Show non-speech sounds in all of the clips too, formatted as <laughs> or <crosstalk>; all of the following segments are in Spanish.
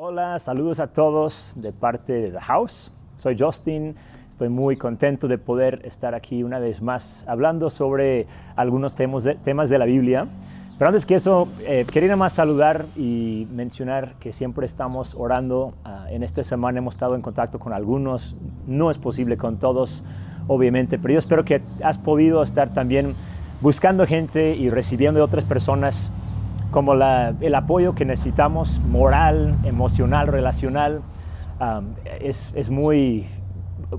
Hola, saludos a todos de parte de The House. Soy Justin. Estoy muy contento de poder estar aquí una vez más hablando sobre algunos temas de, temas de la Biblia. Pero antes que eso, eh, quería más saludar y mencionar que siempre estamos orando. Ah, en esta semana hemos estado en contacto con algunos. No es posible con todos, obviamente, pero yo espero que has podido estar también buscando gente y recibiendo de otras personas como el apoyo que necesitamos, moral, emocional, relacional. es, es, muy,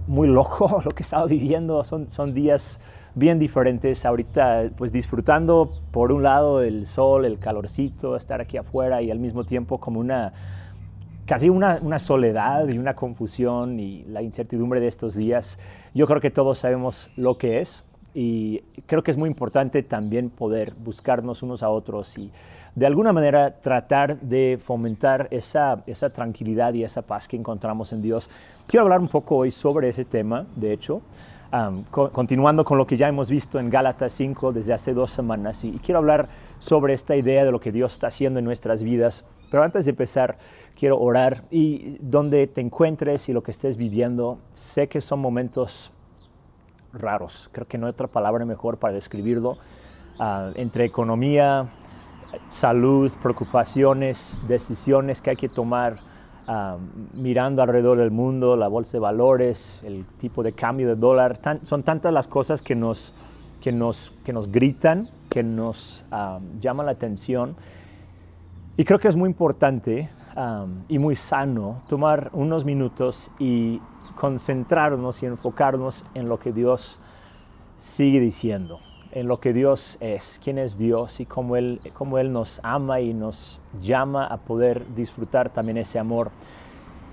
muy loco <laughs> lo que estaba viviendo, son, son días bien diferentes. Ahorita, pues disfrutando por un lado el sol, el calorcito, estar aquí afuera y al mismo tiempo como una, casi una, una, soledad y una confusión y la incertidumbre de estos días. Yo creo que todos sabemos lo que es y creo que es muy importante también poder buscarnos unos a otros y de alguna manera tratar de fomentar esa, esa tranquilidad y esa paz que encontramos en Dios. Quiero hablar un poco hoy sobre ese tema, de hecho, continuando con lo que ya hemos visto en Gálatas 5 desde hace dos semanas y, quiero hablar sobre esta idea de lo que Dios está haciendo en nuestras vidas. Pero antes de empezar, quiero orar y donde te encuentres y lo que estés viviendo, sé que son momentos raros, creo que no hay otra palabra mejor para describirlo, ah, entre economía, salud, preocupaciones, decisiones que hay que tomar ah, mirando alrededor del mundo, la bolsa de valores, el tipo de cambio de dólar. son tantas las cosas que nos, que nos, que nos gritan, que nos ah, llaman la atención. Y creo que es muy importante ah, y muy sano tomar unos minutos y concentrarnos y enfocarnos en lo que Dios sigue diciendo en lo que Dios es, quién es Dios y cómo Él, cómo Él nos ama y nos llama a poder disfrutar también ese amor.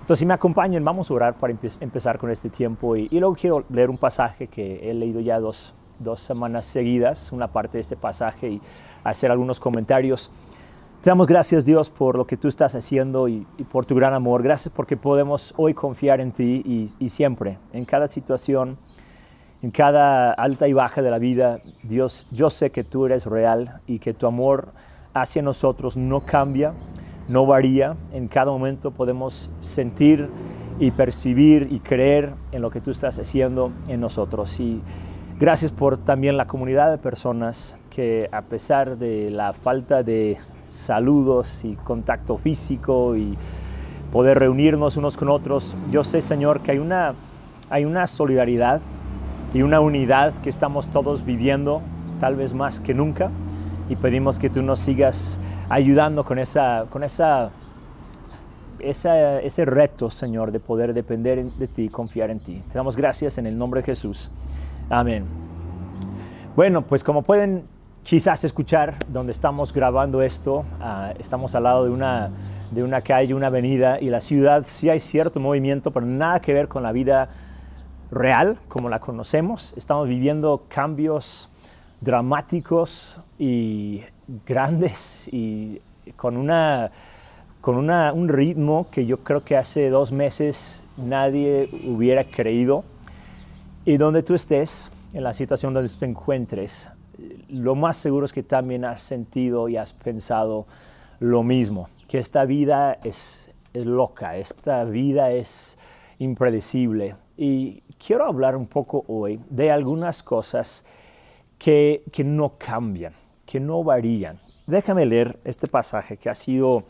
Entonces, si me acompañan, vamos a orar para empezar con este tiempo y, luego quiero leer un pasaje que he leído ya dos, dos semanas seguidas, una parte de este pasaje y hacer algunos comentarios. Te damos gracias Dios por lo que tú estás haciendo y, por tu gran amor. Gracias porque podemos hoy confiar en ti y, y siempre, en cada situación, en cada alta y baja de la vida, Dios, yo sé que tú eres real y que tu amor hacia nosotros no cambia, no varía. En cada momento podemos sentir y percibir y creer en lo que tú estás haciendo en nosotros. Y gracias por también la comunidad de personas que a pesar de la falta de saludos y contacto físico y poder reunirnos unos con otros, yo sé, Señor, que hay una, hay una solidaridad y una unidad que estamos todos viviendo, tal vez más que nunca, y pedimos que tú nos sigas ayudando con, esa, con esa, ese reto, Señor, de poder depender de ti confiar en ti. Te damos gracias en el nombre de Jesús. Amén. Bueno, pues como pueden quizás escuchar donde estamos grabando esto, ah, estamos al lado de una, de una calle, una avenida, y la ciudad sí hay cierto movimiento, pero nada que ver con la vida real como la conocemos. Estamos viviendo cambios dramáticos y grandes y con, una, con una, un ritmo que yo creo que hace dos meses nadie hubiera creído. Y donde tú estés, en la situación donde tú te encuentres, lo más seguro es que también has sentido y has pensado lo mismo, que esta vida es, es loca, esta vida es impredecible. Y quiero hablar un poco hoy de algunas cosas que, que no cambian, que no varían. Déjame leer este pasaje que ha sido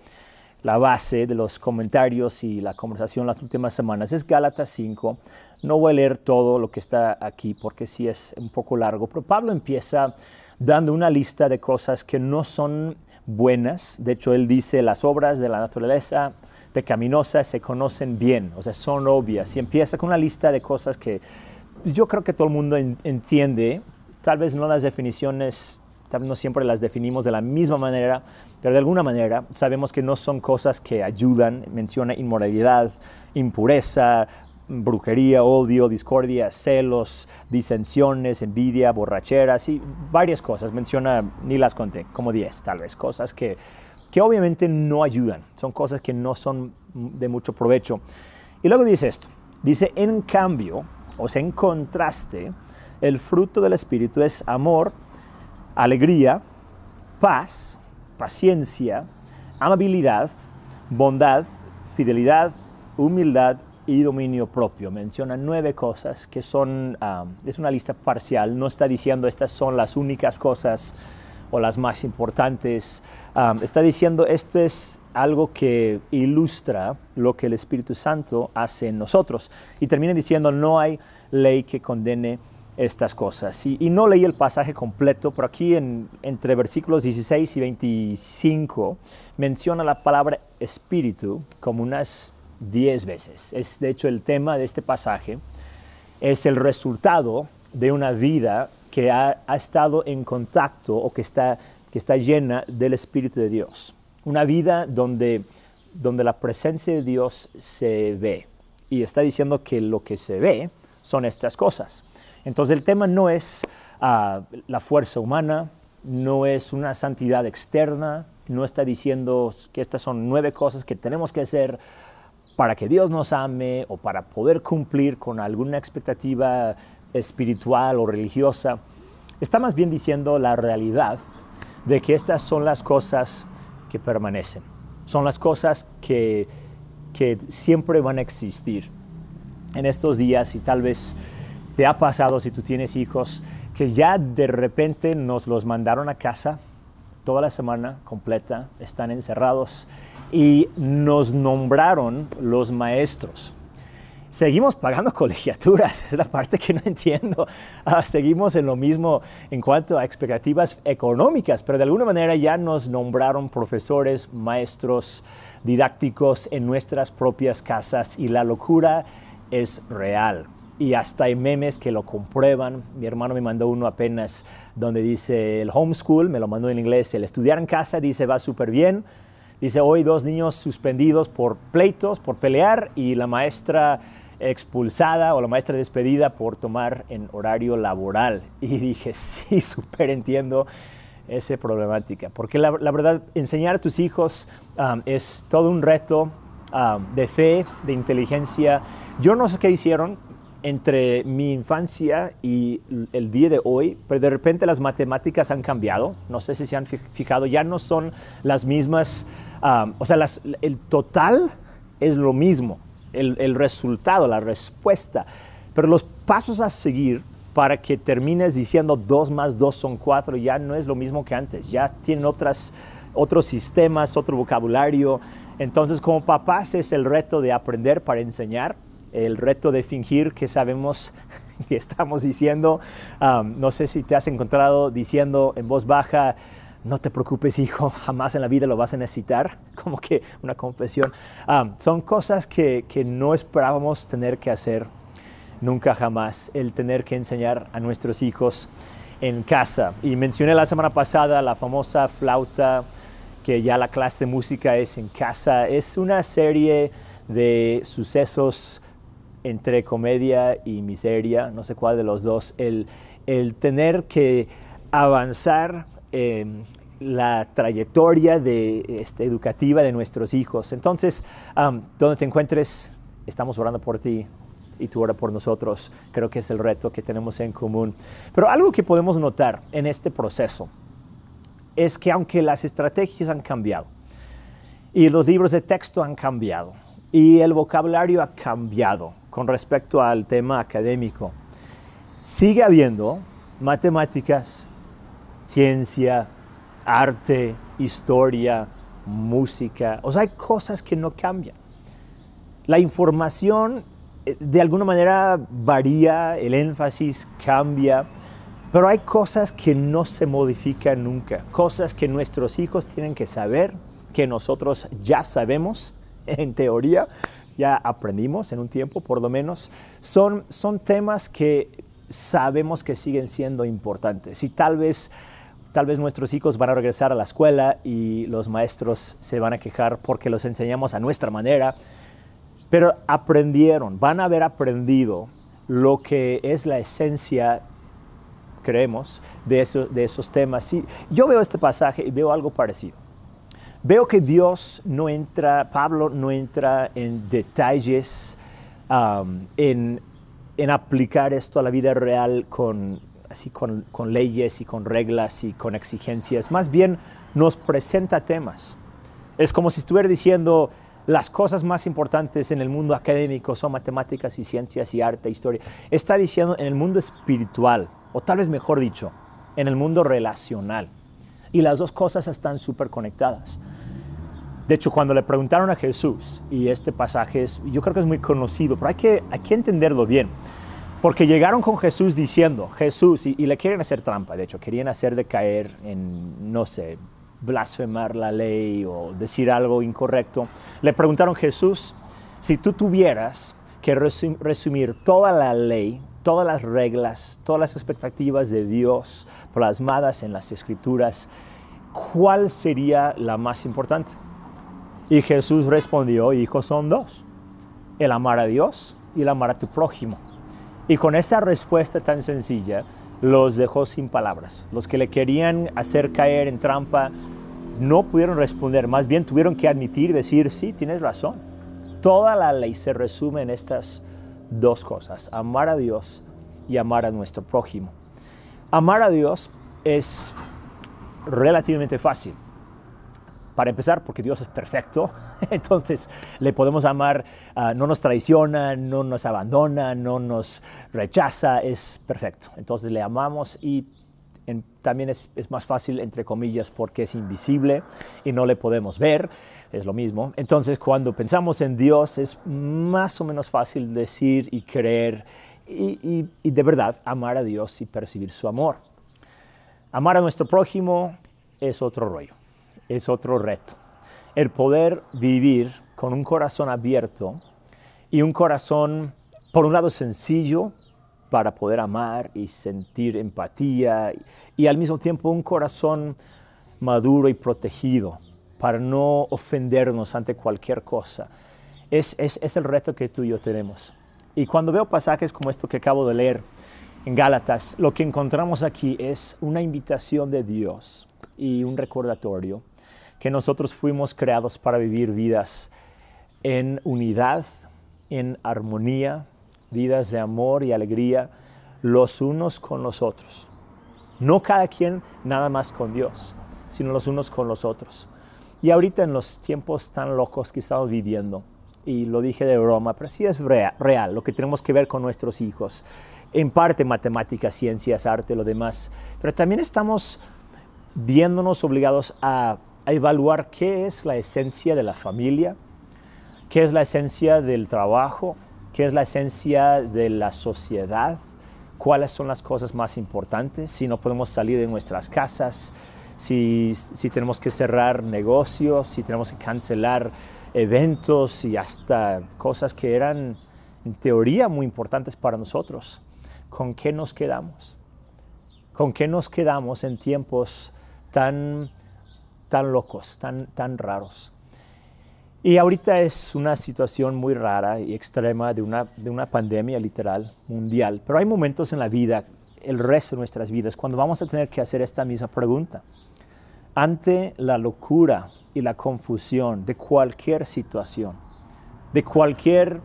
la base de los comentarios y la conversación las últimas semanas. Es Gálatas 5. No voy a leer todo lo que está aquí porque sí es un poco largo, pero Pablo empieza dando una lista de cosas que no son buenas. De hecho, él dice las obras de la naturaleza pecaminosas se conocen bien, o sea, son obvias. Y empieza con una lista de cosas que yo creo que todo el mundo entiende, tal vez no las definiciones, tal vez no siempre las definimos de la misma manera, pero de alguna manera sabemos que no son cosas que ayudan. Menciona inmoralidad, impureza, brujería, odio, discordia, celos, disensiones, envidia, borracheras y varias cosas. Menciona, ni las conté, como 10 tal vez, cosas que que obviamente no ayudan, son cosas que no son de mucho provecho. Y luego dice esto, dice, en cambio, o sea, en contraste, el fruto del Espíritu es amor, alegría, paz, paciencia, amabilidad, bondad, fidelidad, humildad y dominio propio. Menciona nueve cosas que son, es una lista parcial, no está diciendo estas son las únicas cosas o las más importantes. está diciendo esto es algo que ilustra lo que el Espíritu Santo hace en nosotros. Y termina diciendo no hay ley que condene estas cosas. Y, no leí el pasaje completo, pero aquí en, entre versículos 16 y 25 menciona la palabra espíritu como unas 10 veces. Es de hecho el tema de este pasaje, es el resultado de una vida que ha, estado en contacto o que está, que está llena del Espíritu de Dios. Una vida donde, donde la presencia de Dios se ve. Y está diciendo que lo que se ve son estas cosas. Entonces el tema no es ah, la fuerza humana, no es una santidad externa, no está diciendo que estas son nueve cosas que tenemos que hacer para que Dios nos ame o para poder cumplir con alguna expectativa espiritual o religiosa. Está más bien diciendo la realidad de que estas son las cosas que permanecen, son las cosas que, que siempre van a existir en estos días y tal vez te ha pasado si tú tienes hijos que ya de repente nos los mandaron a casa toda la semana completa, están encerrados y nos nombraron los maestros. Seguimos pagando <laughs> colegiaturas, es la parte que no entiendo. Ah, seguimos en lo mismo en cuanto a expectativas económicas, pero de alguna manera ya nos nombraron profesores, maestros didácticos en nuestras propias casas y la locura es real y hasta hay memes que lo comprueban. Mi hermano me mandó uno apenas donde dice el homeschool, me lo mandó en inglés, el estudiar en casa dice va súper bien. Dice hoy dos niños suspendidos por pleitos, por pelear y la maestra expulsada o la maestra despedida por tomar en horario laboral. <laughs> Y dije, sí, <laughs> súper entiendo esa problemática, porque la, verdad, enseñar a tus hijos um, es todo un reto um, de fe, de inteligencia. Yo no sé qué hicieron, entre mi infancia y el día de hoy, pero de repente las matemáticas han cambiado. No sé si se han fijado, ya no son las mismas, o sea, el total es lo mismo, el, el, resultado, la respuesta, pero los pasos a seguir para que termines diciendo 2 más 2 son 4 ya no es lo mismo que antes, ya tienen otras, otros sistemas, otro vocabulario. Entonces, como papás es el reto de aprender para enseñar el reto de fingir que sabemos <laughs> que estamos diciendo. no sé si te has encontrado diciendo en voz baja, no te preocupes hijo, jamás en la vida lo vas a necesitar, <laughs> como que una confesión. son cosas que, que no esperábamos tener que hacer nunca jamás, el tener que enseñar a nuestros hijos en casa. Y mencioné la semana pasada la famosa flauta, que ya la clase de música es en casa. Es una serie de sucesos entre comedia y miseria, no sé cuál de los dos, el, tener que avanzar en la trayectoria de, este, educativa de nuestros hijos. Entonces, donde te encuentres, estamos orando por ti y tú ora por nosotros. Creo que es el reto que tenemos en común. Pero algo que podemos notar en este proceso es que aunque las estrategias han cambiado y los libros de texto han cambiado y el vocabulario ha cambiado, con respecto al tema académico. Sigue habiendo matemáticas, ciencia, arte, historia, música. O sea, hay cosas que no cambian. La información eh, de alguna manera varía, el énfasis cambia, pero hay cosas que no se modifican nunca, cosas que nuestros hijos tienen que saber, que nosotros ya sabemos <laughs> en teoría, ya aprendimos en un tiempo, por lo menos, son, son temas que sabemos que siguen siendo importantes y tal vez tal vez nuestros hijos van a regresar a la escuela y los maestros se van a quejar porque los enseñamos a nuestra manera, pero aprendieron, van a haber aprendido lo que es la esencia, creemos, de, eso, de esos temas. yo veo este pasaje y veo algo parecido. Veo que Dios no entra, Pablo no entra en detalles, um, en, aplicar esto a la vida real con, así con, leyes y con reglas y con exigencias. Más bien nos presenta temas. Es como si estuviera diciendo, las cosas más importantes en el mundo académico son matemáticas y ciencias y arte, historia. Está diciendo en el mundo espiritual, o tal vez mejor dicho, en el mundo relacional. Y las dos cosas están súper conectadas. De hecho, cuando le preguntaron a Jesús, y este pasaje es, yo creo que es muy conocido, pero hay que, hay que entenderlo bien, porque llegaron con Jesús diciendo, Jesús, y, le quieren hacer trampa, de hecho, querían hacer de caer en, no sé, blasfemar la ley o decir algo incorrecto. Le preguntaron, Jesús, si tú tuvieras que resumir toda la ley, todas las reglas, todas las expectativas de Dios plasmadas en las escrituras, ¿cuál sería la más importante? Y Jesús respondió, hijos son dos, el amar a Dios y el amar a tu prójimo. Y con esa respuesta tan sencilla, los dejó sin palabras. Los que le querían hacer caer en trampa no pudieron responder, más bien tuvieron que admitir, decir, sí, tienes razón. Toda la ley se resume en estas dos cosas, amar a Dios y amar a nuestro prójimo. Amar a Dios es relativamente fácil. Para empezar, porque Dios es perfecto, <laughs> entonces le podemos amar, ah, no nos traiciona, no nos abandona, no nos rechaza, es perfecto. Entonces le amamos y también es, más fácil, entre comillas, porque es invisible y no le podemos ver, es lo mismo. Entonces, cuando pensamos en Dios, es más o menos fácil decir y creer y, y de verdad amar a Dios y percibir su amor. Amar a nuestro prójimo es otro rollo es otro reto. El poder vivir con un corazón abierto y un corazón, por un lado, sencillo para poder amar y sentir empatía y, al mismo tiempo un corazón maduro y protegido para no ofendernos ante cualquier cosa. Es, es, el reto que tú y yo tenemos. Y cuando veo pasajes como esto que acabo de leer en Gálatas, lo que encontramos aquí es una invitación de Dios y un recordatorio que nosotros fuimos creados para vivir vidas en unidad, en armonía, vidas de amor y alegría los unos con los otros. No cada quien nada más con Dios, sino los unos con los otros. Y ahorita en los tiempos tan locos que estamos viviendo, y lo dije de broma, pero sí es real, lo que tenemos que ver con nuestros hijos. En parte matemáticas, ciencias, arte, lo demás. Pero también estamos viéndonos obligados a a evaluar qué es la esencia de la familia, qué es la esencia del trabajo, qué es la esencia de la sociedad, cuáles son las cosas más importantes, si no podemos salir de nuestras casas, si, si tenemos que cerrar negocios, si tenemos que cancelar eventos y hasta cosas que eran en teoría muy importantes para nosotros. ¿Con qué nos quedamos? ¿Con qué nos quedamos en tiempos tan tan locos, tan, tan raros. Y ahorita es una situación muy rara y extrema de una, de una pandemia literal mundial, pero hay momentos en la vida, el resto de nuestras vidas, cuando vamos a tener que hacer esta misma pregunta. Ante la locura y la confusión de cualquier situación, de cualquier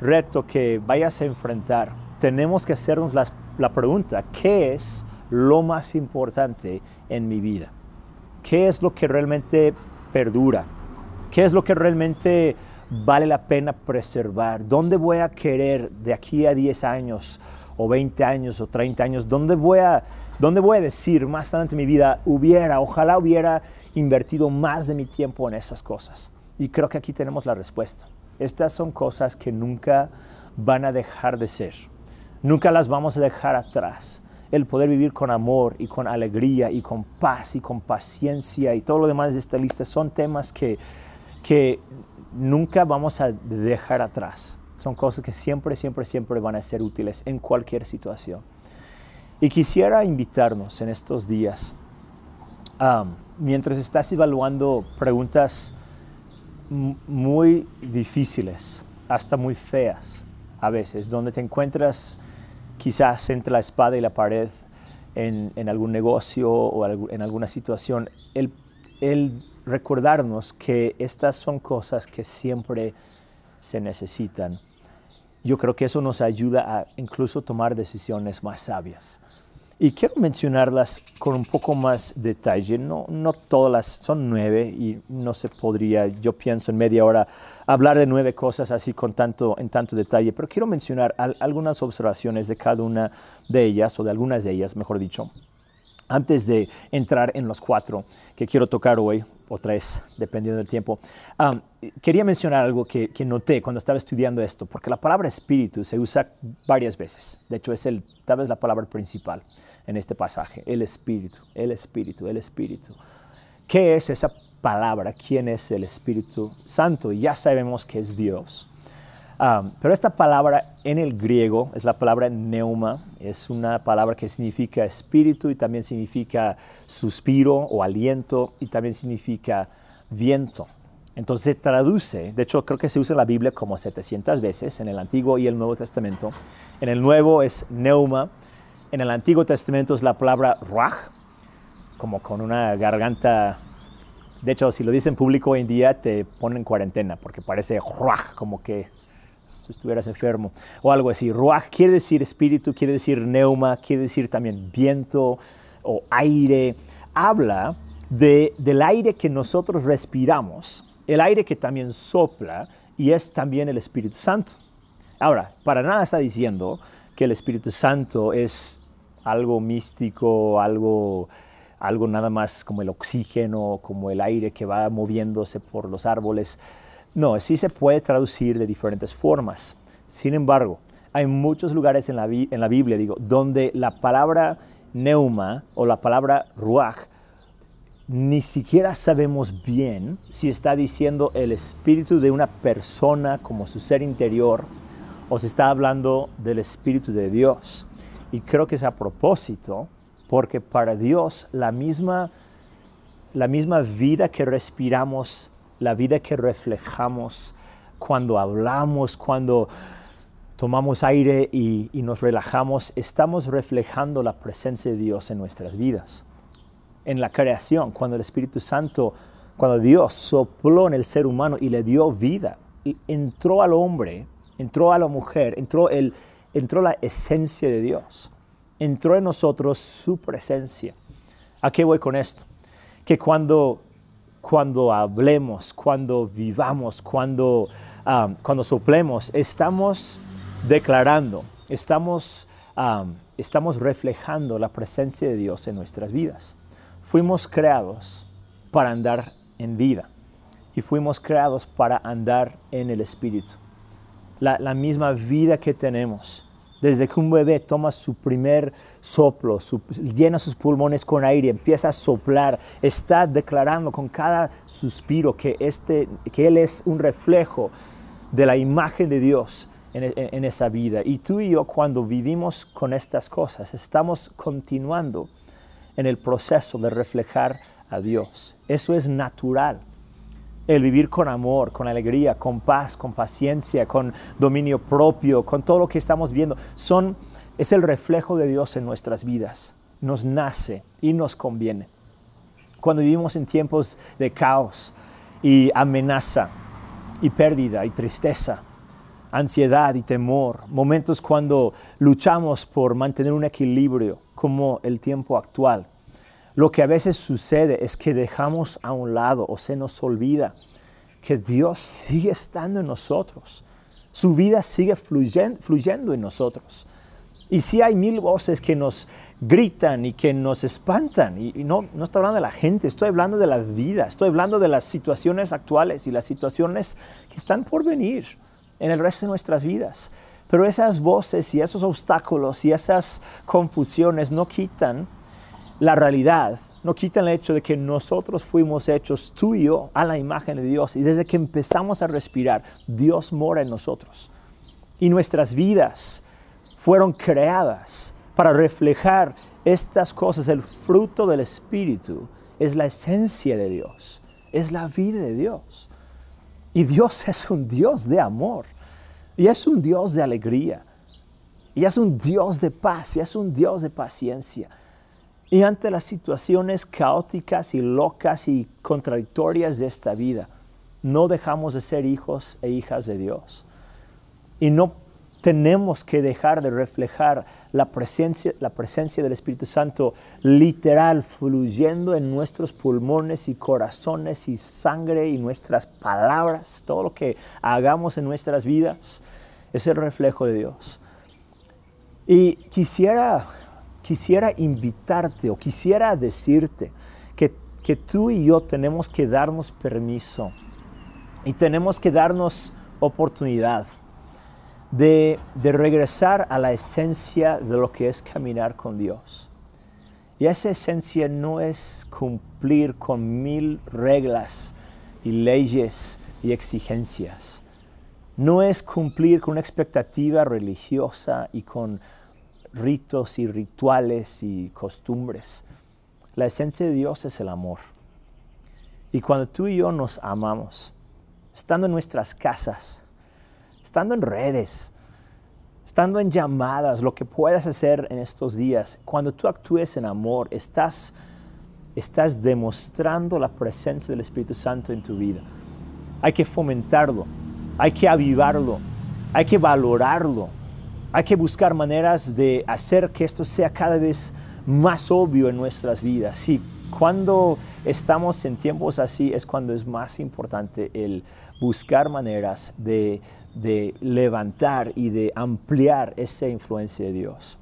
reto que vayas a enfrentar, tenemos que hacernos la pregunta, ¿qué es lo más importante en mi vida? Qué es lo que realmente perdura, qué es lo que realmente vale la pena preservar, dónde voy a querer de aquí a 10 años o 20 años o 30 años, dónde voy a, dónde voy a decir más adelante en mi vida, hubiera, ojalá hubiera invertido más de mi tiempo en esas cosas. Y creo que aquí tenemos la respuesta. Estas son cosas que nunca van a dejar de ser. Nunca las vamos a dejar atrás el poder vivir con amor y con alegría y con paz y con paciencia y todo lo demás de esta lista son temas que, que nunca vamos a dejar atrás. Son cosas que siempre, siempre, siempre van a ser útiles en cualquier situación. Y quisiera invitarnos en estos días, mientras estás evaluando preguntas muy difíciles, hasta muy feas a veces, donde te encuentras quizás entre la espada y la pared en, algún negocio o en alguna situación, el, el recordarnos que estas son cosas que siempre se necesitan. Yo creo que eso nos ayuda a incluso tomar decisiones más sabias. Y quiero mencionarlas con un poco más detalle. No, no todas las, son nueve y no se podría, yo pienso en media hora, hablar de nueve cosas así con tanto, en tanto detalle, pero quiero mencionar algunas observaciones de cada una de ellas, o de algunas de ellas, mejor dicho, antes de entrar en los cuatro que quiero tocar hoy, o tres, dependiendo del tiempo. quería mencionar algo que, que, noté cuando estaba estudiando esto, porque la palabra espíritu se usa varias veces. De hecho, es el, tal vez la palabra principal en este pasaje, el Espíritu, el Espíritu, el Espíritu. ¿Qué es esa palabra? ¿Quién es el Espíritu Santo? Ya sabemos que es Dios. pero esta palabra en el griego es la palabra neuma, es una palabra que significa espíritu y también significa suspiro o aliento y también significa viento. Entonces se traduce, de hecho creo que se usa en la Biblia como 700 veces, en el Antiguo y el Nuevo Testamento. En el Nuevo es neuma, en el Antiguo Testamento es la palabra ruach, como con una garganta. De hecho, si lo dicen en público hoy en día, te ponen en cuarentena, porque parece ruach, como que si estuvieras enfermo, o algo así. Ruach quiere decir espíritu, quiere decir neuma, quiere decir también viento o aire. Habla de, del aire que nosotros respiramos, el aire que también sopla, y es también el Espíritu Santo. Ahora, para nada está diciendo que el Espíritu Santo es algo místico, algo, algo nada más como el oxígeno, como el aire que va moviéndose por los árboles. No, sí se puede traducir de diferentes formas. Sin embargo, hay muchos lugares en la, en la Biblia, digo, donde la palabra neuma o la palabra ruach ni siquiera sabemos bien si está diciendo el espíritu de una persona como su ser interior o se está hablando del Espíritu de Dios. Y creo que es a propósito, porque para Dios la misma, la misma vida que respiramos, la vida que reflejamos cuando hablamos, cuando tomamos aire y, y nos relajamos, estamos reflejando la presencia de Dios en nuestras vidas. En la creación, cuando el Espíritu Santo, cuando Dios sopló en el ser humano y le dio vida, entró al hombre entró a la mujer, entró, el, entró la esencia de Dios, entró en nosotros su presencia. ¿A qué voy con esto? Que cuando, cuando hablemos, cuando vivamos, cuando, um, cuando soplemos, estamos declarando, estamos, um, estamos reflejando la presencia de Dios en nuestras vidas. Fuimos creados para andar en vida y fuimos creados para andar en el Espíritu la, misma vida que tenemos. Desde que un bebé toma su primer soplo, llena sus pulmones con aire, empieza a soplar, está declarando con cada suspiro que, este, que Él es un reflejo de la imagen de Dios en, en esa vida. Y tú y yo cuando vivimos con estas cosas, estamos continuando en el proceso de reflejar a Dios. Eso es natural el vivir con amor, con alegría, con paz, con paciencia, con dominio propio, con todo lo que estamos viendo, son, es el reflejo de Dios en nuestras vidas. Nos nace y nos conviene. Cuando vivimos en tiempos de caos y amenaza y pérdida y tristeza, ansiedad y temor, momentos cuando luchamos por mantener un equilibrio como el tiempo actual, lo que a veces sucede es que dejamos a un lado o se nos olvida que Dios sigue estando en nosotros. Su vida sigue fluyendo, en nosotros. Y si hay mil voces que nos gritan y que nos espantan, y, no, no estoy hablando de la gente, estoy hablando de la vida, estoy hablando de las situaciones actuales y las situaciones que están por venir en el resto de nuestras vidas. Pero esas voces y esos obstáculos y esas confusiones no quitan la realidad no quita el hecho de que nosotros fuimos hechos tú y yo a la imagen de Dios y desde que empezamos a respirar, Dios mora en nosotros. Y nuestras vidas fueron creadas para reflejar estas cosas. El fruto del Espíritu es la esencia de Dios, es la vida de Dios. Y Dios es un Dios de amor y es un Dios de alegría y es un Dios de paz y es un Dios de paciencia. Y ante las situaciones caóticas y locas y contradictorias de esta vida, no dejamos de ser hijos e hijas de Dios. Y no tenemos que dejar de reflejar la presencia, la presencia del Espíritu Santo literal fluyendo en nuestros pulmones y corazones y sangre y nuestras palabras, todo lo que hagamos en nuestras vidas es el reflejo de Dios. Y quisiera, quisiera invitarte o quisiera decirte que, que tú y yo tenemos que darnos permiso y tenemos que darnos oportunidad de, regresar a la esencia de lo que es caminar con Dios. Y esa esencia no es cumplir con mil reglas y leyes y exigencias. No es cumplir con una expectativa religiosa y con ritos y rituales y costumbres. La esencia de Dios es el amor. Y cuando tú y yo nos amamos, estando en nuestras casas, estando en redes, estando en llamadas, lo que puedas hacer en estos días, cuando tú actúes en amor, estás, estás demostrando la presencia del Espíritu Santo en tu vida. Hay que fomentarlo, hay que avivarlo, hay que valorarlo, hay que buscar maneras de hacer que esto sea cada vez más obvio en nuestras vidas. Y cuando estamos en tiempos así es cuando es más importante el buscar maneras de de levantar y de ampliar esa influencia de Dios.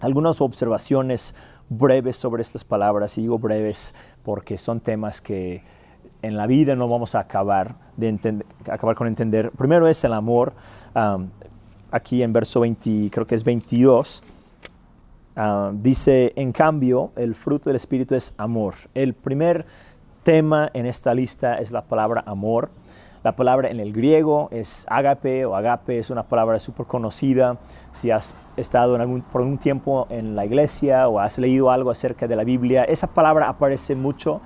Algunas observaciones breves sobre estas palabras, y digo breves porque son temas que en la vida no vamos a acabar, de acabar con entender. Primero es el amor, aquí en verso 20, creo que es 22, dice, en cambio, el fruto del Espíritu es amor. El primer tema en esta lista es la palabra amor. La palabra en el griego es agape o agape, es una palabra súper conocida. Si has estado en algún, por algún tiempo en la iglesia o has leído algo acerca de la Biblia, esa palabra aparece mucho.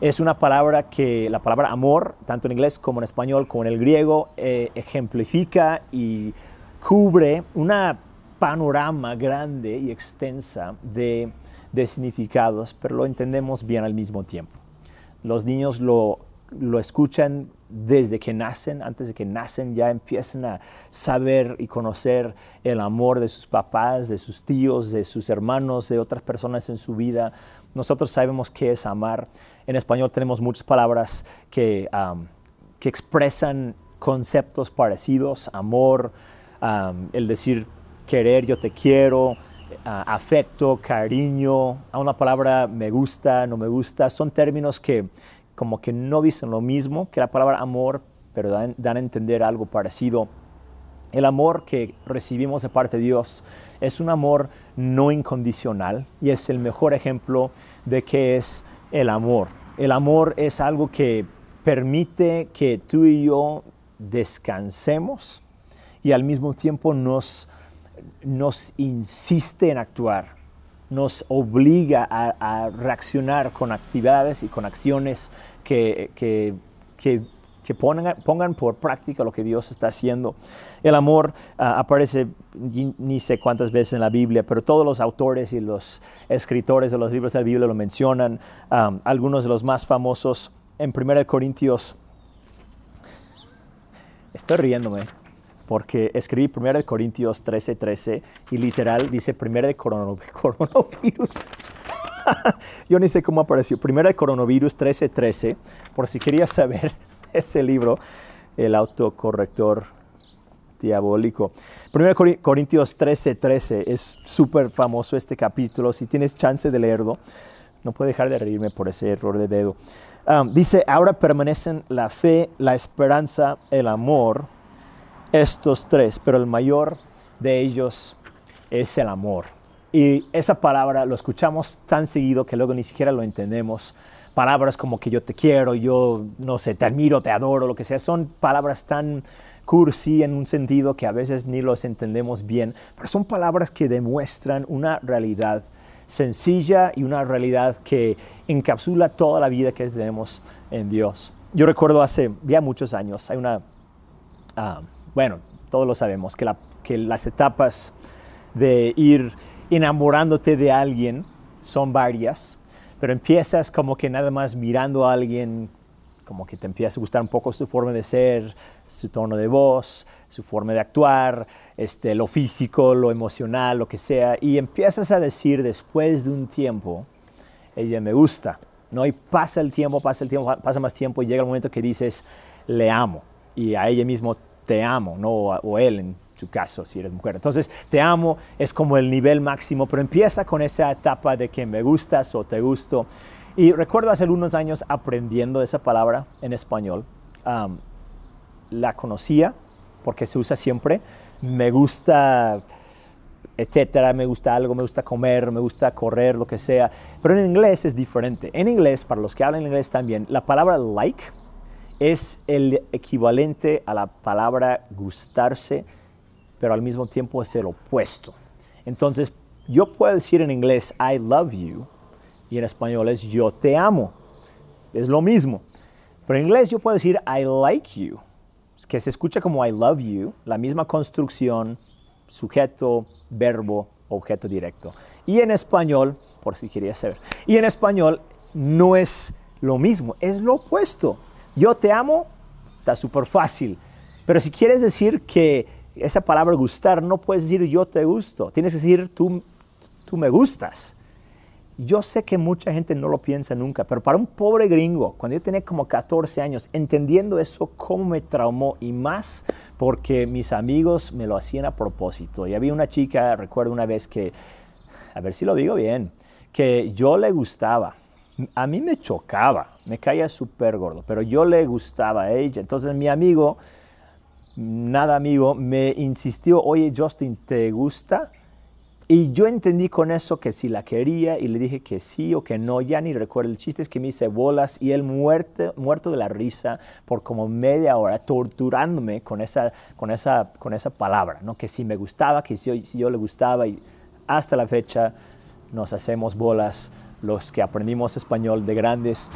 Es una palabra que la palabra amor, tanto en inglés como en español como en el griego, eh, ejemplifica y cubre una panorama grande y extensa de, de significados, pero lo entendemos bien al mismo tiempo. Los niños lo, lo escuchan desde que nacen, antes de que nacen, ya empiezan a saber y conocer el amor de sus papás, de sus tíos, de sus hermanos, de otras personas en su vida. Nosotros sabemos qué es amar. En español tenemos muchas palabras que, que expresan conceptos parecidos, amor, el decir querer, yo te quiero, afecto, cariño, a una palabra me gusta, no me gusta, son términos que como que no dicen lo mismo que la palabra amor, pero dan, a entender algo parecido. El amor que recibimos de parte de Dios es un amor no incondicional y es el mejor ejemplo de qué es el amor. El amor es algo que permite que tú y yo descansemos y al mismo tiempo nos, nos insiste en actuar nos obliga a, reaccionar con actividades y con acciones que, que, pongan, por práctica lo que Dios está haciendo. El amor ah, aparece ni sé cuántas veces en la Biblia, pero todos los autores y los escritores de los libros de la Biblia lo mencionan. algunos de los más famosos en 1 Corintios. Estoy riéndome porque escribí 1 Corintios 13, 13 y literal dice 1 de coronavirus. <laughs> Yo ni sé cómo apareció. 1 de coronavirus 13, 13, por si querías saber <laughs> ese libro, el autocorrector diabólico. 1 Corintios 13, 13 es súper famoso este capítulo. Si tienes chance de leerlo, no puedo dejar de reírme por ese error de dedo. Um, dice, ahora permanecen la fe, la esperanza, el amor estos tres, pero el mayor de ellos es el amor. Y esa palabra lo escuchamos tan seguido que luego ni siquiera lo entendemos. Palabras como que yo te quiero, yo no sé, te admiro, te adoro, lo que sea, son palabras tan cursi en un sentido que a veces ni los entendemos bien, pero son palabras que demuestran una realidad sencilla y una realidad que encapsula toda la vida que tenemos en Dios. Yo recuerdo hace ya muchos años, hay una, ah, bueno, todos lo sabemos, que, las etapas de ir enamorándote de alguien son varias, pero empiezas como que nada más mirando a alguien como que te empieza a gustar un poco su forma de ser, su tono de voz, su forma de actuar, este, lo físico, lo emocional, lo que sea, y empiezas a decir después de un tiempo, ella me gusta, ¿no? Y pasa el tiempo, pasa el tiempo, pasa más tiempo y llega el momento que dices, le amo, y a ella mismo te amo, ¿no? O, él en su caso, si eres mujer. Entonces, te amo es como el nivel máximo, pero empieza con esa etapa de que me gustas o te gusto. Y recuerdo hace unos años aprendiendo esa palabra en español. la conocía porque se usa siempre. Me gusta, etcétera, me gusta algo, me gusta comer, me gusta correr, lo que sea. Pero en inglés es diferente. En inglés, para los que hablan inglés también, la palabra like es el equivalente a la palabra gustarse, pero al mismo tiempo es el opuesto. Entonces, yo puedo decir en inglés, I love you, y en español es yo te amo. Es lo mismo. Pero en inglés yo puedo decir I like you, que se escucha como I love you, la misma construcción, sujeto, verbo, objeto directo. Y en español, por si querías saber, y en español no es lo mismo, es lo opuesto. Yo te amo, está súper fácil. Pero si quieres decir que esa palabra gustar, no puedes decir yo te gusto, tienes que decir tú, tú me gustas. Yo sé que mucha gente no lo piensa nunca, pero para un pobre gringo, cuando yo tenía como 14 años, entendiendo eso, cómo me traumó y más porque mis amigos me lo hacían a propósito. Y había una chica, recuerdo una vez que, a ver si lo digo bien, que yo le gustaba. A mí me chocaba, me caía súper gordo, pero yo le gustaba a ella. Entonces mi amigo, nada amigo, me insistió, oye Justin, ¿te gusta? Y yo entendí con eso que si la quería y le dije que sí o que no, ya ni recuerdo. El chiste es que me hice bolas y él muerto, muerto de la risa por como media hora, torturándome con esa, con esa, con esa palabra, ¿no? que si me gustaba, que si si yo le gustaba. Y hasta la fecha nos hacemos bolas los que aprendimos español de grandes.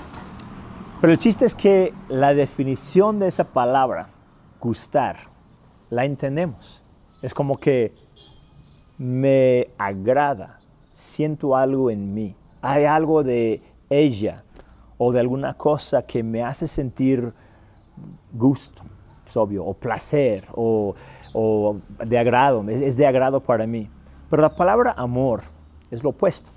Pero el chiste es que la definición de esa palabra, gustar, la entendemos. Es como que me agrada, siento algo en mí, hay algo de ella o de alguna cosa que me hace sentir gusto, es obvio, o placer, o, de agrado, es de agrado para mí. Pero la palabra amor es lo opuesto.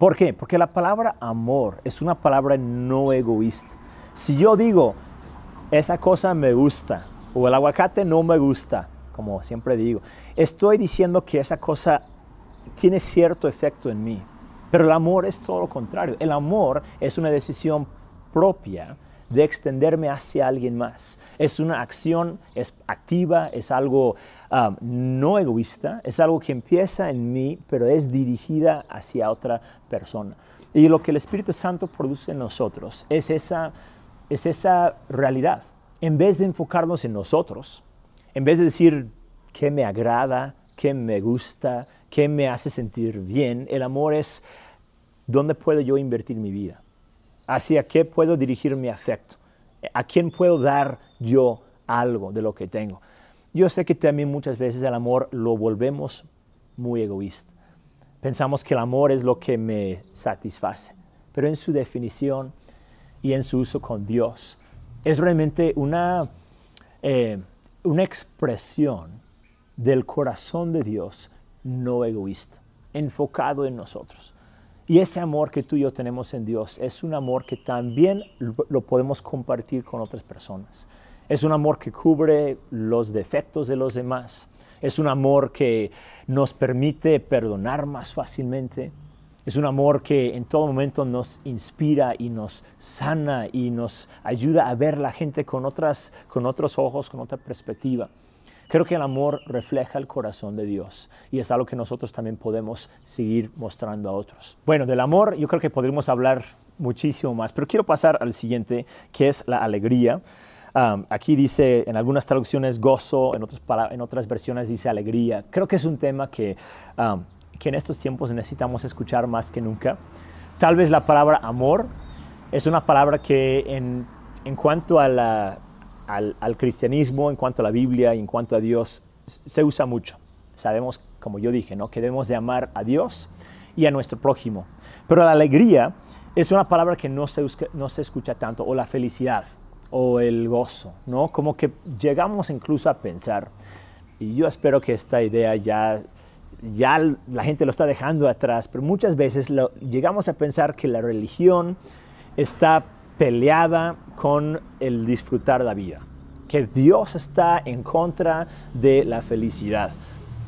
¿Por qué? Porque la palabra amor es una palabra no egoísta. Si yo digo, esa cosa me gusta, o el aguacate no me gusta, como siempre digo. Estoy diciendo que esa cosa tiene cierto efecto en mí, pero el amor es todo lo contrario. El amor es una decisión propia de extenderme hacia alguien más. Es una acción, es activa, es algo um, no egoísta, es algo que empieza en mí, pero es dirigida hacia otra persona. Y lo que el Espíritu Santo produce en nosotros es esa, es esa realidad. En vez de enfocarnos en nosotros, en vez de decir qué me agrada, qué me gusta, qué me hace sentir bien, el amor es dónde puedo yo invertir mi vida, hacia qué puedo dirigir mi afecto, a quién puedo dar yo algo de lo que tengo. Yo sé que también muchas veces el amor lo volvemos muy egoísta. Pensamos que el amor es lo que me satisface, pero en su definición y en su uso con Dios es realmente una eh, una expresión del corazón de Dios no egoísta, enfocado en nosotros. Y ese amor que tú y yo tenemos en Dios es un amor que también lo podemos compartir con otras personas. Es un amor que cubre los defectos de los demás. Es un amor que nos permite perdonar más fácilmente. Es un amor que en todo momento nos inspira y nos sana y nos ayuda a ver la gente con, otras, con otros ojos, con otra perspectiva. Creo que el amor refleja el corazón de Dios y es algo que nosotros también podemos seguir mostrando a otros. Bueno, del amor yo creo que podríamos hablar muchísimo más, pero quiero pasar al siguiente, que es la alegría. Um, aquí dice en algunas traducciones gozo, en otras, en otras versiones dice alegría. Creo que es un tema que um, que en estos tiempos necesitamos escuchar más que nunca. Tal vez la palabra amor es una palabra que en, en cuanto a al, cristianismo, en cuanto a la Biblia y en cuanto a Dios, se usa mucho. Sabemos, como yo dije, ¿no? que debemos de amar a Dios y a nuestro prójimo. Pero la alegría es una palabra que no se, no se escucha tanto, o la felicidad, o el gozo, ¿no? Como que llegamos incluso a pensar, y yo espero que esta idea ya, ya la gente lo está dejando atrás, pero muchas veces llegamos a pensar que la religión está peleada con el disfrutar la vida, que Dios está en contra de la felicidad.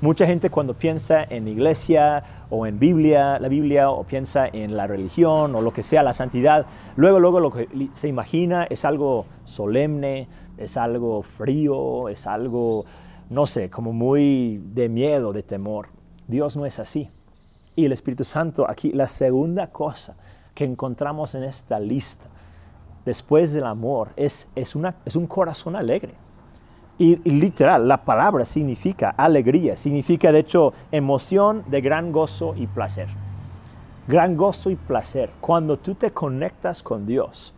Mucha gente cuando piensa en iglesia o en Biblia, la Biblia, o piensa en la religión o lo que sea, la santidad, luego, luego lo que se imagina es algo solemne, es algo frío, es algo, no sé, como muy de miedo, de temor. Dios no es así. Y el Espíritu Santo, aquí, la segunda cosa que encontramos en esta lista, después del amor, es, es, una, es un corazón alegre. Y, literal, la palabra significa alegría, significa de hecho emoción de gran gozo y placer. Gran gozo y placer. Cuando tú te conectas con Dios,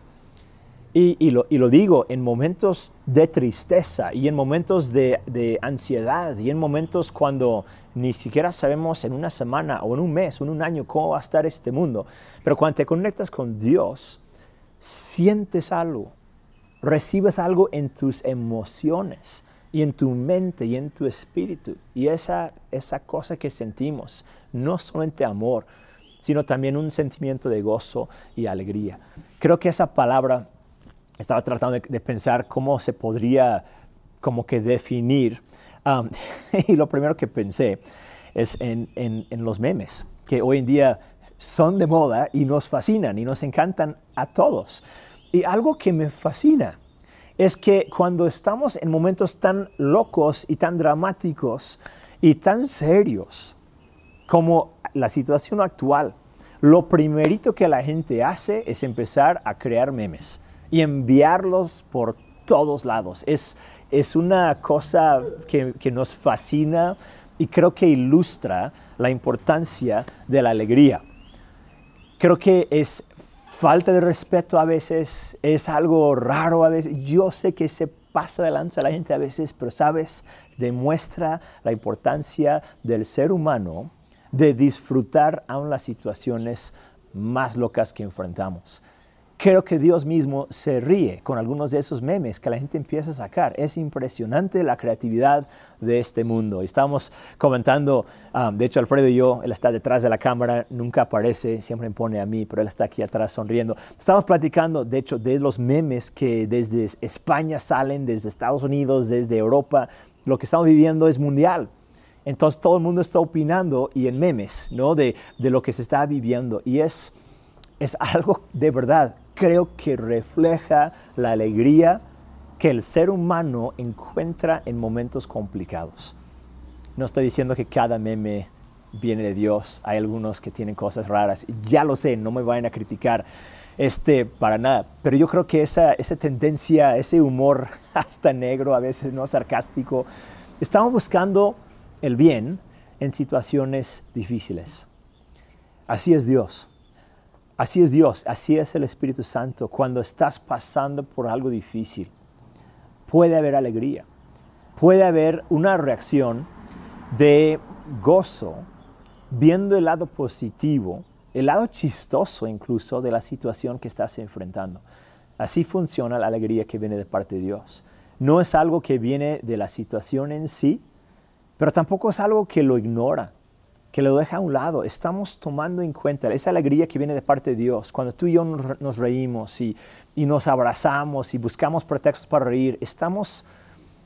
y, lo, digo en momentos de tristeza y en momentos de, de, ansiedad y en momentos cuando ni siquiera sabemos en una semana o en un mes o en un año cómo va a estar este mundo, pero cuando te conectas con Dios, sientes algo, recibes algo en tus emociones y en tu mente y en tu espíritu. Y esa, esa cosa que sentimos, no solamente amor, sino también un sentimiento de gozo y alegría. Creo que esa palabra, estaba tratando de, pensar cómo se podría como que definir, um, <laughs> y lo primero que pensé es en, en, en los memes, que hoy en día son de moda y nos fascinan y nos encantan a todos. Y algo que me fascina es que cuando estamos en momentos tan locos y tan dramáticos y tan serios como la situación actual, lo primerito que la gente hace es empezar a crear memes y enviarlos por todos lados. Es, es una cosa que, que nos fascina y creo que ilustra la importancia de la alegría. Creo que es falta de respeto a veces, es algo raro a veces. Yo sé que se pasa de lanza a la gente a veces, pero sabes, demuestra la importancia del ser humano de disfrutar aún las situaciones más locas que enfrentamos creo que Dios mismo se ríe con algunos de esos memes que la gente empieza a sacar. Es impresionante la creatividad de este mundo. Estamos comentando, um, de hecho Alfredo y yo, él está detrás de la cámara, nunca aparece, siempre me pone a mí, pero él está aquí atrás sonriendo. Estamos platicando, de hecho, de los memes que desde España salen, desde Estados Unidos, desde Europa. Lo que estamos viviendo es mundial. Entonces todo el mundo está opinando y en memes, ¿no? De, de lo que se está viviendo. Y es, es algo de verdad creo que refleja la alegría que el ser humano encuentra en momentos complicados. No estoy diciendo que cada meme viene de Dios, hay algunos que tienen cosas raras, ya lo sé, no me vayan a criticar este, para nada, pero yo creo que esa, esa tendencia, ese humor <laughs> hasta negro, a veces no sarcástico, estamos buscando el bien en situaciones difíciles. Así es Dios. Así es Dios, así es el Espíritu Santo. Cuando estás pasando por algo difícil, puede haber alegría, puede haber una reacción de gozo, viendo el lado positivo, el lado chistoso incluso de la situación que estás enfrentando. Así funciona la alegría que viene de parte de Dios. No es algo que viene de la situación en sí, pero tampoco es algo que lo ignora que lo deja a un lado. Estamos tomando en cuenta esa alegría que viene de parte de Dios. Cuando tú y yo nos reímos y, nos abrazamos y buscamos pretextos para reír, estamos,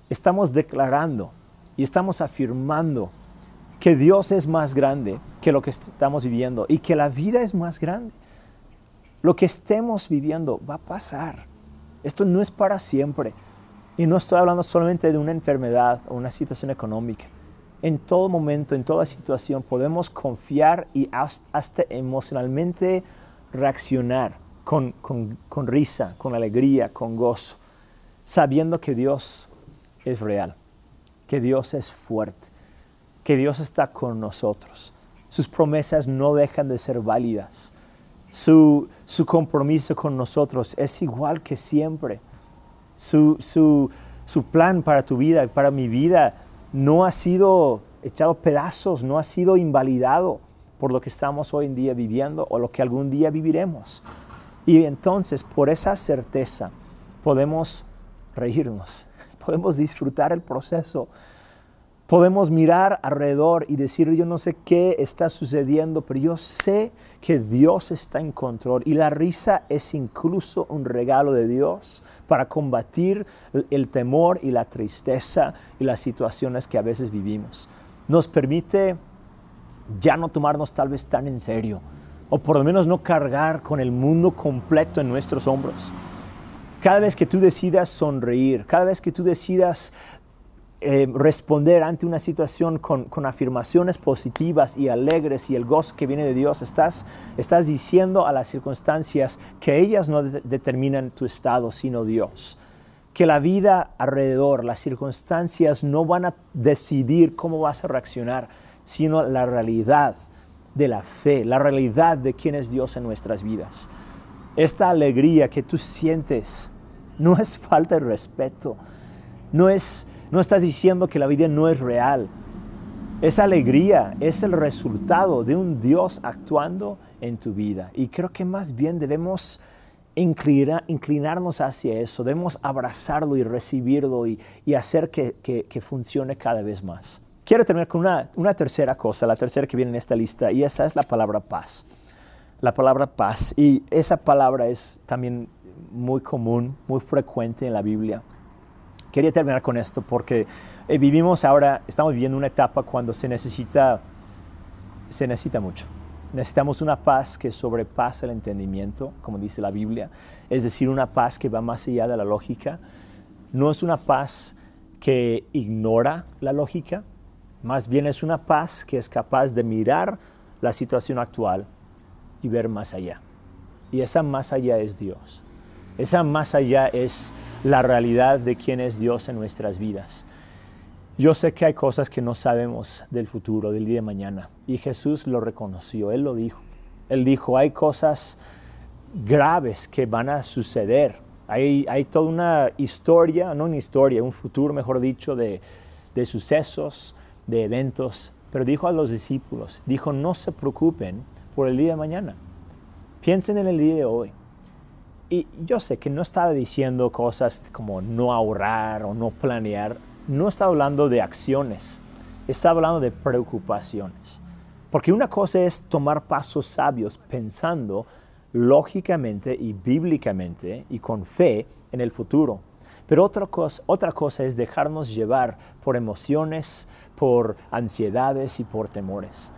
estamos declarando y estamos afirmando que Dios es más grande que lo que estamos viviendo y que la vida es más grande. Lo que estemos viviendo va a pasar. Esto no es para siempre. Y no estoy hablando solamente de una enfermedad o una situación económica en todo momento, en toda situación, podemos confiar y hasta, emocionalmente reaccionar con, con, risa, con alegría, con gozo, sabiendo que Dios es real, que Dios es fuerte, que Dios está con nosotros. Sus promesas no dejan de ser válidas. Su, su compromiso con nosotros es igual que siempre. Su, su, su plan para tu vida para mi vida no ha sido echado pedazos, no ha sido invalidado. por lo que estamos hoy en día viviendo o lo que algún día viviremos. Y entonces, por esa certeza, podemos reírnos, <laughs> podemos disfrutar el proceso, podemos mirar alrededor y decir, yo no sé qué está sucediendo, pero yo sé Dios está en control y la risa es incluso un regalo de Dios para combatir el temor y la tristeza y las situaciones que a veces vivimos. Nos permite ya no tomarnos tal vez tan en serio o por lo menos no cargar con el mundo completo en nuestros hombros. Cada vez que tú decidas sonreír, cada vez que tú decidas eh, responder ante una situación con, afirmaciones positivas y alegres y el gozo que viene de Dios, estás, estás diciendo a las circunstancias que ellas no determinan tu estado, sino Dios. Que la vida alrededor, las circunstancias no van a decidir cómo vas a reaccionar, sino la realidad de la fe, la realidad de quién es Dios en nuestras vidas. Esta alegría que tú sientes no es falta de respeto, no es no estás diciendo que la vida no es real. Esa alegría es el resultado de un Dios actuando en tu vida. Y creo que más bien debemos inclinarnos hacia eso, debemos abrazarlo y recibirlo y, hacer que, funcione cada vez más. Quiero terminar con una tercera cosa, la tercera que viene en esta lista, y esa es la palabra paz. La palabra paz. Y esa palabra es también muy común, muy frecuente en la Biblia. Quería terminar con esto porque eh, vivimos ahora, estamos viviendo una etapa cuando se necesita, se necesita mucho. Necesitamos una paz que sobrepasa el entendimiento, como dice la Biblia, es decir, una paz que va más allá de la lógica. No es una paz que ignora la lógica, más bien es una paz que es capaz de mirar la situación actual y ver más allá. Y esa más allá es Dios. Esa más allá es la realidad de quién es Dios en nuestras vidas. Yo sé que hay cosas que no sabemos del futuro, del día de mañana. Y Jesús lo reconoció, Él lo dijo. Él dijo, hay cosas graves que van a suceder. Hay, toda una historia, no una historia, un futuro, mejor dicho, de, de sucesos, de eventos. Pero dijo a los discípulos, dijo, no se preocupen por el día de mañana. Piensen en el día de hoy. Y yo sé que no estaba diciendo cosas como no ahorrar o no planear, no está hablando de acciones, está hablando de preocupaciones. Porque una cosa es tomar pasos sabios pensando lógicamente y bíblicamente y con fe en el futuro. Pero otra cosa, otra cosa es dejarnos llevar por emociones, por ansiedades y por temores.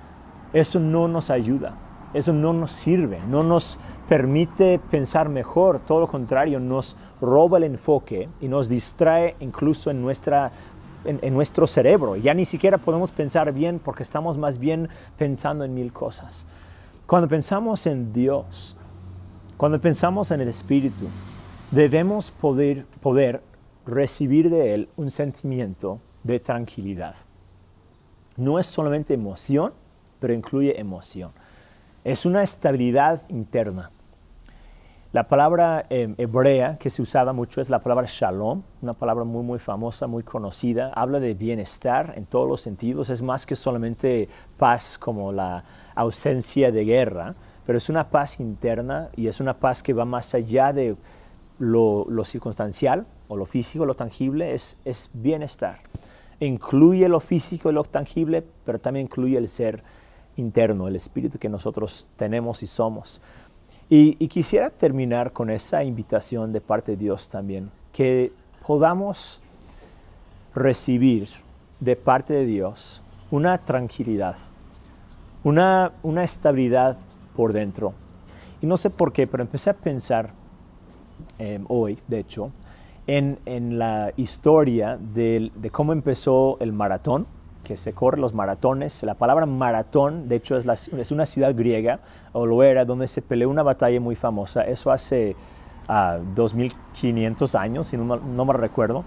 Eso no nos ayuda. Eso no nos sirve, no nos permite pensar mejor, todo lo contrario, nos roba el enfoque y nos distrae incluso en, nuestra, en, nuestro cerebro. Ya ni siquiera podemos pensar bien porque estamos más bien pensando en mil cosas. Cuando pensamos en Dios, cuando pensamos en el Espíritu, debemos poder, poder recibir de Él un sentimiento de tranquilidad. No es solamente emoción, pero incluye emoción es una estabilidad interna. La palabra em, hebrea que se usaba mucho es la palabra shalom, una palabra muy muy famosa, muy conocida. Habla de bienestar en todos los sentidos. Es más que solamente paz como la ausencia de guerra, pero es una paz interna y es una paz que va más allá de lo, circunstancial o lo físico, lo tangible, es, es bienestar. Incluye lo físico y lo tangible, pero también incluye el ser interno, el espíritu que nosotros tenemos y somos. Y, quisiera terminar con esa invitación de parte de Dios también, que podamos recibir de parte de Dios una tranquilidad, una, una estabilidad por dentro. Y no sé por qué, pero empecé a pensar em, hoy, de hecho, en, en la historia de, de cómo empezó el maratón que se corre los maratones. La palabra maratón, de hecho, es, una ciudad griega, o lo era, donde se peleó una batalla muy famosa. Eso hace 2500 ah, años, si no, no, me recuerdo.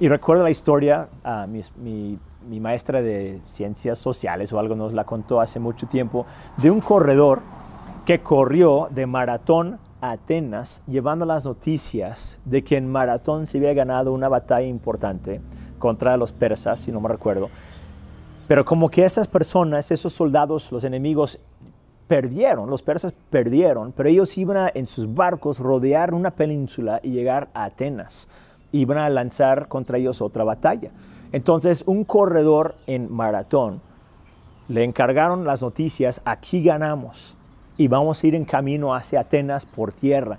Y recuerdo la historia, uh, mi, mi, maestra de ciencias sociales o algo nos la contó hace mucho tiempo, de un corredor que corrió de maratón a Atenas llevando las noticias de que en maratón se había ganado una batalla importante contra los persas, si no me recuerdo, pero como que esas personas, esos soldados, los enemigos, perdieron, los persas perdieron, pero ellos iban a, en sus barcos rodear una península y llegar a Atenas. Iban a lanzar contra ellos otra batalla. Entonces, un corredor en maratón le encargaron las noticias, aquí ganamos y vamos a ir en camino hacia Atenas por tierra.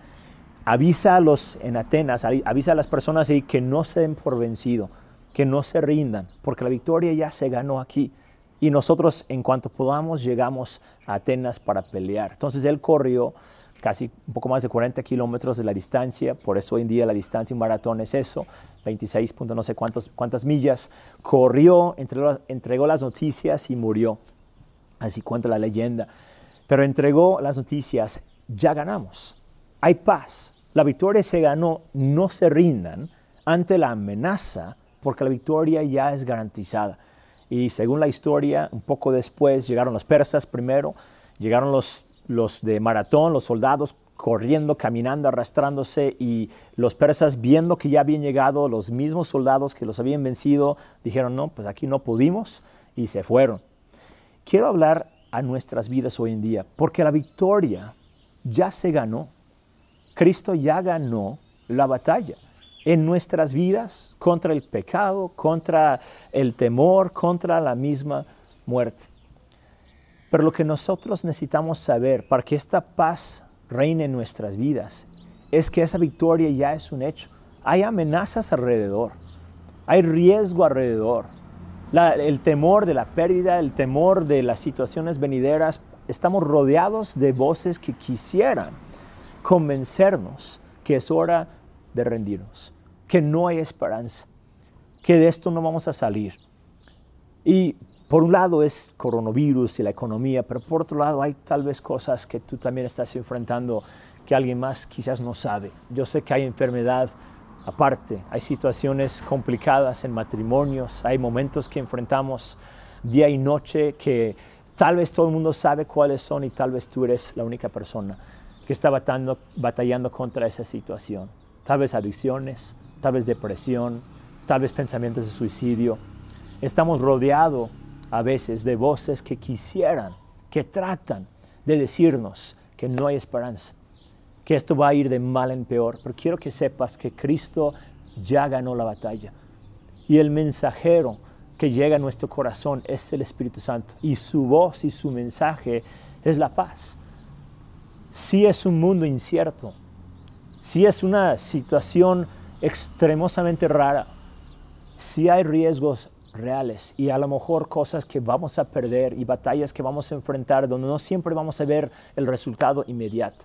Avisa a los en Atenas, avisa a las personas ahí que no se den por vencido, que no se rindan, porque la victoria ya se ganó aquí. Y nosotros en cuanto podamos llegamos a Atenas para pelear. Entonces él corrió casi un poco más de 40 kilómetros de la distancia, por eso hoy en día la distancia en maratón es eso, 26 no sé cuántos, cuántas millas, corrió, entregó, entregó las noticias y murió. Así cuenta la leyenda. Pero entregó las noticias, ya ganamos, hay paz, la victoria se ganó, no se rindan ante la amenaza, porque la victoria ya es garantizada. Y según la historia, un poco después llegaron los persas primero, llegaron los, los de maratón, los soldados corriendo, caminando, arrastrándose y los persas viendo que ya habían llegado los mismos soldados que los habían vencido, dijeron, no, pues aquí no pudimos y se fueron. Quiero hablar a nuestras vidas hoy en día, porque la victoria ya se ganó. Cristo ya ganó la batalla en nuestras vidas contra el pecado, contra el temor, contra la misma muerte. Pero lo que nosotros necesitamos saber para que esta paz reine en nuestras vidas es que esa victoria ya es un hecho. Hay amenazas alrededor, hay riesgo alrededor. el temor de la pérdida, el temor de las situaciones venideras, estamos rodeados de voces que quisieran convencernos que es hora de rendirnos, que no hay esperanza, que de esto no vamos a salir. Y por un lado es coronavirus y la economía, pero por otro lado hay tal vez cosas que tú también estás enfrentando que alguien más quizás no sabe. Yo sé que hay enfermedad aparte, hay situaciones complicadas en matrimonios, hay momentos que enfrentamos día y noche que tal vez todo el mundo sabe cuáles son y tal vez tú eres la única persona que está batallando, batallando contra esa situación tal vez adicciones, tal vez depresión, tal vez pensamientos de suicidio. Estamos rodeados a veces de voces que quisieran, que tratan de decirnos que no hay esperanza, que esto va a ir de mal en peor. Pero quiero que sepas que Cristo ya ganó la batalla. Y el mensajero que llega a nuestro corazón es el Espíritu Santo. Y su voz y su mensaje es la paz. Sí es un mundo incierto, si es una situación extremadamente rara, si hay riesgos reales y a lo mejor cosas que vamos a perder y batallas que vamos a enfrentar donde no siempre vamos a ver el resultado inmediato.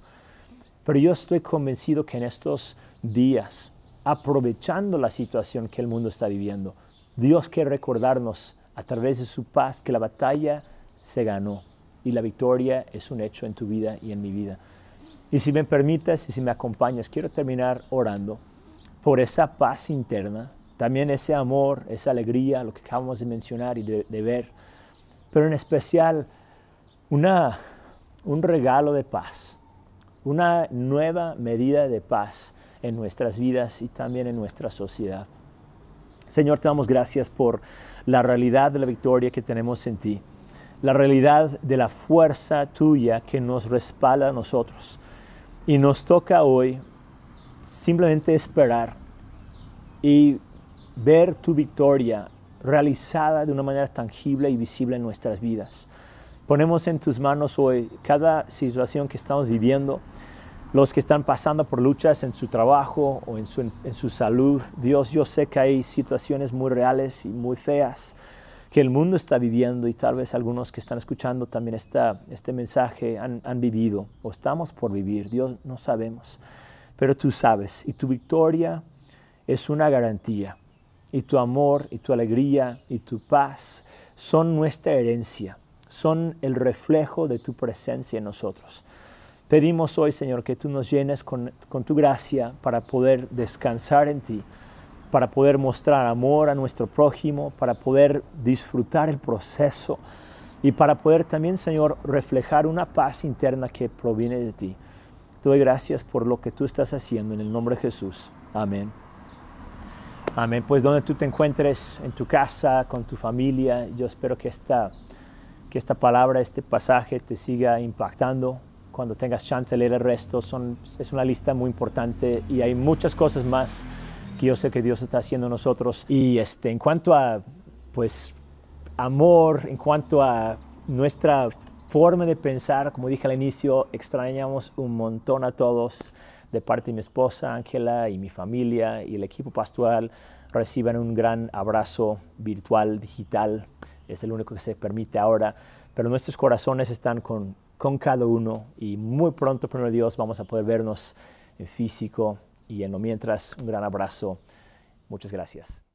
Pero yo estoy convencido que en estos días, aprovechando la situación que el mundo está viviendo, Dios quiere recordarnos a través de su paz que la batalla se ganó y la victoria es un hecho en tu vida y en mi vida. Y si me permites y si me acompañas, quiero terminar orando por esa paz interna, también ese amor, esa alegría, lo que acabamos de mencionar y de, ver, pero en especial una, un regalo de paz, una nueva medida de paz en nuestras vidas y también en nuestra sociedad. Señor, te damos gracias por la realidad de la victoria que tenemos en ti, la realidad de la fuerza tuya que nos respalda a nosotros y nos toca hoy simplemente esperar y ver tu victoria realizada de una manera tangible y visible en nuestras vidas. Ponemos en tus manos hoy cada situación que estamos viviendo, los que están pasando por luchas en su trabajo o en su, en su salud. Dios, yo sé que hay situaciones muy reales y muy feas que el mundo está viviendo y tal vez algunos que están escuchando también esta, este mensaje han, vivido o estamos por vivir. Dios no sabemos, pero tú sabes y tu victoria es una garantía y tu amor y tu alegría y tu paz son nuestra herencia, son el reflejo de tu presencia en nosotros. Pedimos hoy, Señor, que tú nos llenes con tu gracia para poder descansar en ti para poder mostrar amor a nuestro prójimo, para poder disfrutar el proceso y para poder también, Señor, reflejar una paz interna que proviene de ti. Te doy gracias por lo que tú estás haciendo en el nombre de Jesús. Amén. Amén. Pues donde tú te encuentres, en tu casa, con tu familia, yo espero que esta que esta palabra, este pasaje te siga impactando. Cuando tengas chance de leer el resto, son, es una lista muy importante y hay muchas cosas más que yo sé que Dios está haciendo en nosotros. Y este, en cuanto a, pues, amor, en cuanto a nuestra forma de pensar, como dije al inicio, extrañamos un montón a todos de parte de mi esposa Ángela y mi familia y el equipo pastoral reciban un gran abrazo virtual, digital. Es el único que se permite ahora, pero nuestros corazones están con, con cada uno y muy pronto, primero Dios, vamos a poder vernos en físico y en lo mientras un gran abrazo. Muchas gracias.